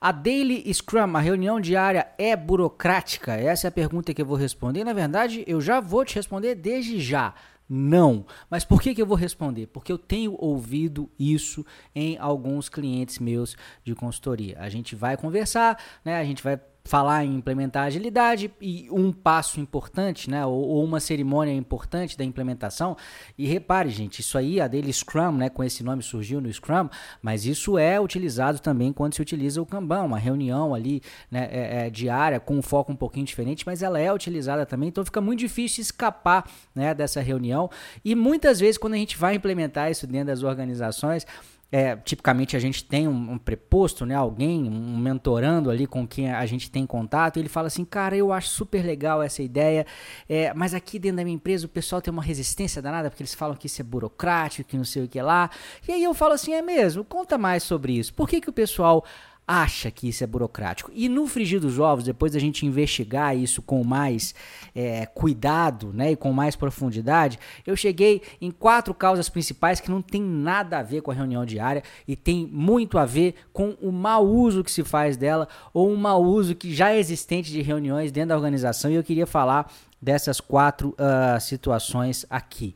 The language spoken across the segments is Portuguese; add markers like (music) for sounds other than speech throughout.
A Daily Scrum, a reunião diária, é burocrática? Essa é a pergunta que eu vou responder. Na verdade, eu já vou te responder desde já. Não. Mas por que, que eu vou responder? Porque eu tenho ouvido isso em alguns clientes meus de consultoria. A gente vai conversar, né? A gente vai falar em implementar agilidade e um passo importante, né, ou, ou, uma cerimônia importante da implementação. E repare, gente, isso aí, a Daily Scrum, né, com esse nome surgiu no Scrum, mas isso é utilizado também quando se utiliza o Kanban, uma reunião ali né, é, é, diária com um foco um pouquinho diferente, mas ela é utilizada também, então fica muito difícil escapar né, dessa reunião. E muitas vezes, quando a gente vai implementar isso dentro das organizações, é, tipicamente a gente tem um, um, preposto, né, alguém, um mentorando ali com quem a gente tem contato, ele fala assim, cara, eu acho super legal essa ideia, é, mas aqui dentro da minha empresa o pessoal tem uma resistência danada, porque eles falam que isso é burocrático, que não sei o que lá, e aí eu falo assim, é mesmo, conta mais sobre isso, por que que o pessoal acha que isso é burocrático. E no frigir dos ovos, depois da gente investigar isso com mais é, cuidado né, e com mais profundidade, eu cheguei em quatro causas principais que não tem nada a ver com a reunião diária e tem muito a ver com o mau uso que se faz dela ou um mau uso que já é existente de reuniões dentro da organização. E eu queria falar dessas quatro uh, situações aqui.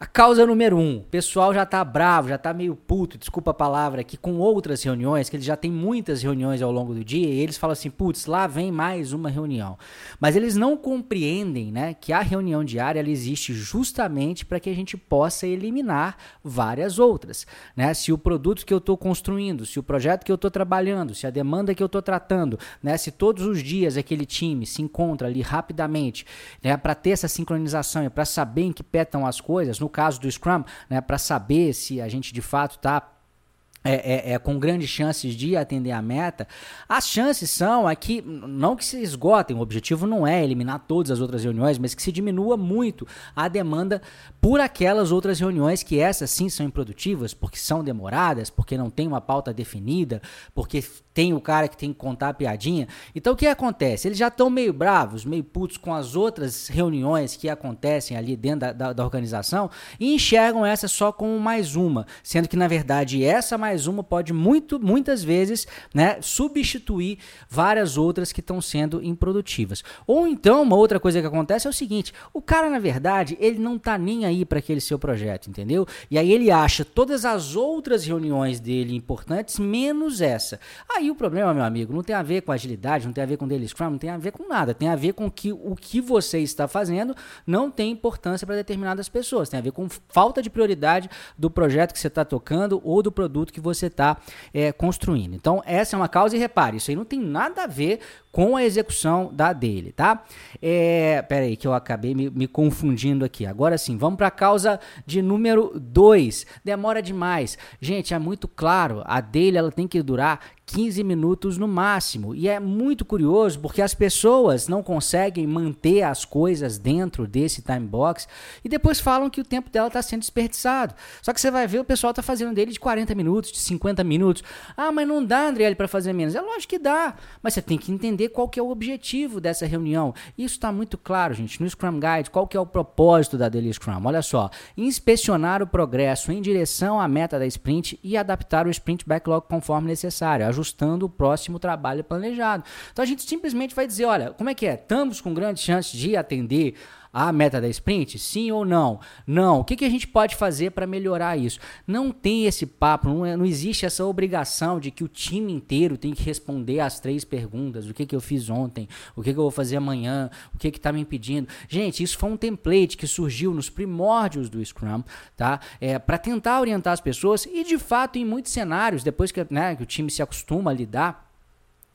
A causa número um, o pessoal já tá bravo, já tá meio puto, desculpa a palavra aqui, com outras reuniões, que eles já tem muitas reuniões ao longo do dia, e eles falam assim, putz, lá vem mais uma reunião. Mas eles não compreendem, né, que a reunião diária ela existe justamente para que a gente possa eliminar várias outras, né? Se o produto que eu estou construindo, se o projeto que eu estou trabalhando, se a demanda que eu estou tratando, né, se todos os dias aquele time se encontra ali rapidamente, né, para ter essa sincronização e para saber em que petam as coisas, no no caso do Scrum, né, para saber se a gente de fato está é, é, é, com grandes chances de atender a meta, as chances são aqui, não que se esgotem, o objetivo não é eliminar todas as outras reuniões, mas que se diminua muito a demanda por aquelas outras reuniões que essas sim são improdutivas, porque são demoradas, porque não tem uma pauta definida, porque tem o cara que tem que contar a piadinha. Então o que acontece? Eles já estão meio bravos, meio putos com as outras reuniões que acontecem ali dentro da, da, da organização e enxergam essa só como mais uma, sendo que na verdade essa mais uma pode muito, muitas vezes né, substituir várias outras que estão sendo improdutivas. Ou então, uma outra coisa que acontece é o seguinte: o cara, na verdade, ele não tá nem aí para aquele seu projeto, entendeu? E aí ele acha todas as outras reuniões dele importantes, menos essa. Aí o problema, meu amigo, não tem a ver com agilidade, não tem a ver com daily scrum, não tem a ver com nada. Tem a ver com que o que você está fazendo não tem importância para determinadas pessoas. Tem a ver com falta de prioridade do projeto que você está tocando ou do produto que você está é, construindo. Então, essa é uma causa e repare, isso aí não tem nada a ver com a execução da dele, tá? É, pera aí que eu acabei me, me confundindo aqui. Agora sim, vamos para a causa de número 2. Demora demais. Gente, é muito claro, a dele ela tem que durar 15 minutos no máximo. E é muito curioso porque as pessoas não conseguem manter as coisas dentro desse time box e depois falam que o tempo dela está sendo desperdiçado. Só que você vai ver o pessoal está fazendo dele de 40 minutos, de 50 minutos. Ah, mas não dá, Andriele, para fazer menos. É lógico que dá, mas você tem que entender qual que é o objetivo dessa reunião. Isso está muito claro, gente, no Scrum Guide, qual que é o propósito da Daily Scrum. Olha só, inspecionar o progresso em direção à meta da sprint e adaptar o sprint backlog conforme necessário ajustando o próximo trabalho planejado. Então a gente simplesmente vai dizer, olha, como é que é? Estamos com grandes chances de atender a meta da sprint? Sim ou não? Não. O que, que a gente pode fazer para melhorar isso? Não tem esse papo, não, é, não existe essa obrigação de que o time inteiro tem que responder as três perguntas: o que, que eu fiz ontem, o que, que eu vou fazer amanhã, o que está me impedindo. Gente, isso foi um template que surgiu nos primórdios do Scrum, tá? É, para tentar orientar as pessoas e, de fato, em muitos cenários, depois que, né, que o time se acostuma a lidar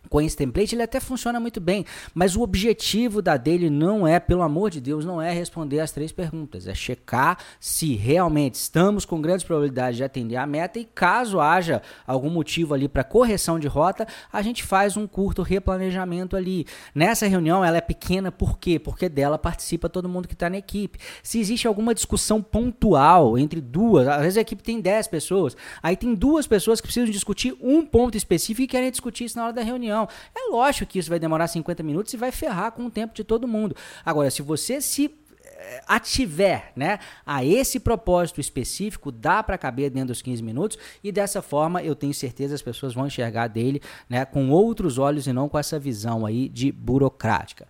com esse template, ele até funciona muito bem, mas o objetivo da dele não é, pelo amor de Deus, não é responder as três perguntas, é checar se realmente estamos com grandes probabilidades de atender a meta e caso haja algum motivo ali para correção de rota, a gente faz um curto replanejamento ali. Nessa reunião ela é pequena por quê? Porque dela participa todo mundo que está na equipe. Se existe alguma discussão pontual entre duas, às vezes a equipe tem 10 pessoas, aí tem duas pessoas que precisam discutir um ponto específico e querem discutir isso na hora da reunião reunião. É lógico que isso vai demorar 50 minutos e vai ferrar com o tempo de todo mundo. Agora, se você se ativer né, a esse propósito específico, dá para caber dentro dos 15 minutos e dessa forma eu tenho certeza as pessoas vão enxergar dele né, com outros olhos e não com essa visão aí de burocrática.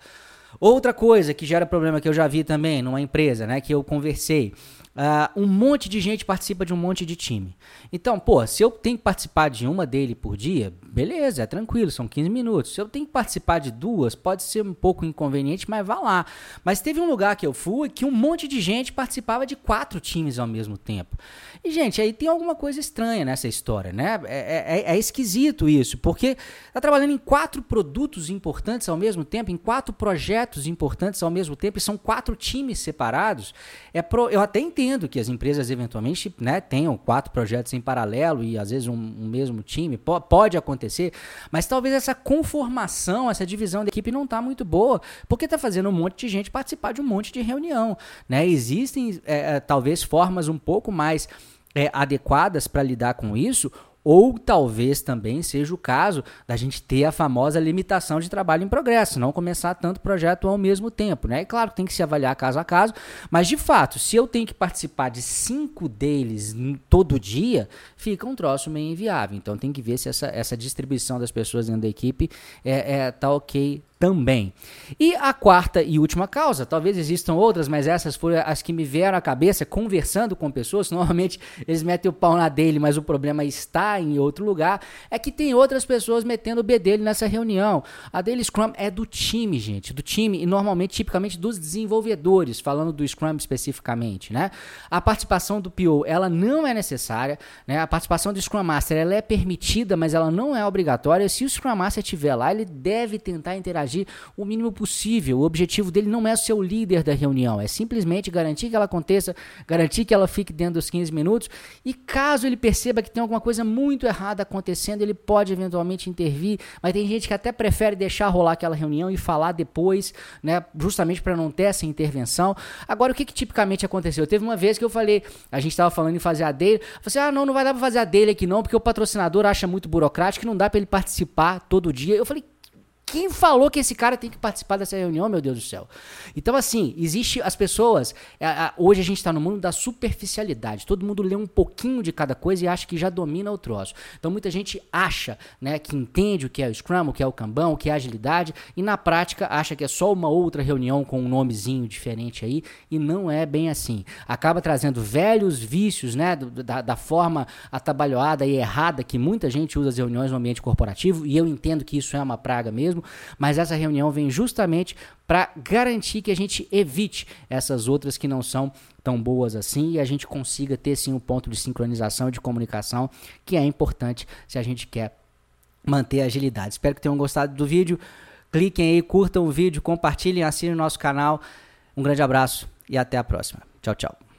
Outra coisa que gera problema que eu já vi também numa empresa, né, que eu conversei, Uh, um monte de gente participa de um monte de time. Então, pô, se eu tenho que participar de uma dele por dia, beleza, é tranquilo, são 15 minutos. Se eu tenho que participar de duas, pode ser um pouco inconveniente, mas vá lá. Mas teve um lugar que eu fui que um monte de gente participava de quatro times ao mesmo tempo. E, gente, aí tem alguma coisa estranha nessa história, né? É, é, é esquisito isso, porque tá trabalhando em quatro produtos importantes ao mesmo tempo, em quatro projetos importantes ao mesmo tempo, e são quatro times separados. É pro, eu até entendo entendo que as empresas eventualmente né, tenham quatro projetos em paralelo e às vezes um, um mesmo time, pode acontecer, mas talvez essa conformação, essa divisão da equipe não está muito boa, porque está fazendo um monte de gente participar de um monte de reunião. Né? Existem é, é talvez formas um pouco mais é, adequadas para lidar com isso, ou talvez também seja o caso da gente ter a famosa limitação de trabalho em progresso, não começar tanto projeto ao mesmo tempo, né? E claro que tem que se avaliar caso a caso, mas de fato, se eu tenho que participar de cinco deles todo dia, fica um troço meio inviável. Então tem que ver se essa, essa distribuição das pessoas dentro da equipe é, é tá ok também. E a quarta e última causa, talvez existam outras, mas essas foram as que me vieram à cabeça conversando com pessoas. (laughs) Normalmente eles metem o pau na dele, mas o problema está em outro lugar. É que tem outras pessoas metendo o B dele nessa reunião. A dele Scrum é do time, gente, do time e normalmente, tipicamente, dos desenvolvedores, falando do Scrum especificamente, né? A participação do PO, ela não é necessária, né? A participação do Scrum Master, ela é permitida, mas ela não é obrigatória. Se o Scrum Master estiver lá, ele deve tentar interagir interagir o mínimo possível. O objetivo dele não é ser o líder da reunião, é simplesmente garantir que ela aconteça, garantir que ela fique dentro dos 15 minutos. E caso ele perceba que tem alguma coisa muito errada acontecendo, ele pode eventualmente intervir. Mas tem gente que até prefere deixar rolar aquela reunião e falar depois, né, justamente para não ter essa intervenção. Agora, o que, que tipicamente aconteceu? Teve uma vez que eu falei, a gente estava falando em fazer a dele, falei assim, ah, não, não vai dar para fazer a dele aqui não, porque o patrocinador acha muito burocrático, não dá para ele participar todo dia. Eu falei, quem falou que esse cara tem que participar dessa reunião, meu Deus do céu? Então, assim, existe as pessoas. hoje a gente está no mundo da superficialidade. Todo mundo lê um pouquinho de cada coisa e acha que já domina o troço. Então, muita gente acha né, que entende o que é o Scrum, o que é o Kanban, o que é agilidade, e na prática acha que é só uma outra reunião com um nomezinho diferente aí, e não é bem assim. Acaba trazendo velhos vícios, né, da, da forma atabalhoada e errada que muita gente usa as reuniões no ambiente corporativo, e eu entendo que isso é uma praga mas essa reunião vem justamente para garantir que a gente evite essas outras que não são tão boas assim e a gente consiga ter sim um ponto de sincronização e de comunicação que é importante se a gente quer manter a agilidade. Espero que tenham gostado do vídeo. Cliquem aí, curtam o vídeo, compartilhem, assinem o nosso canal. Um grande abraço e até a próxima. Tchau, tchau.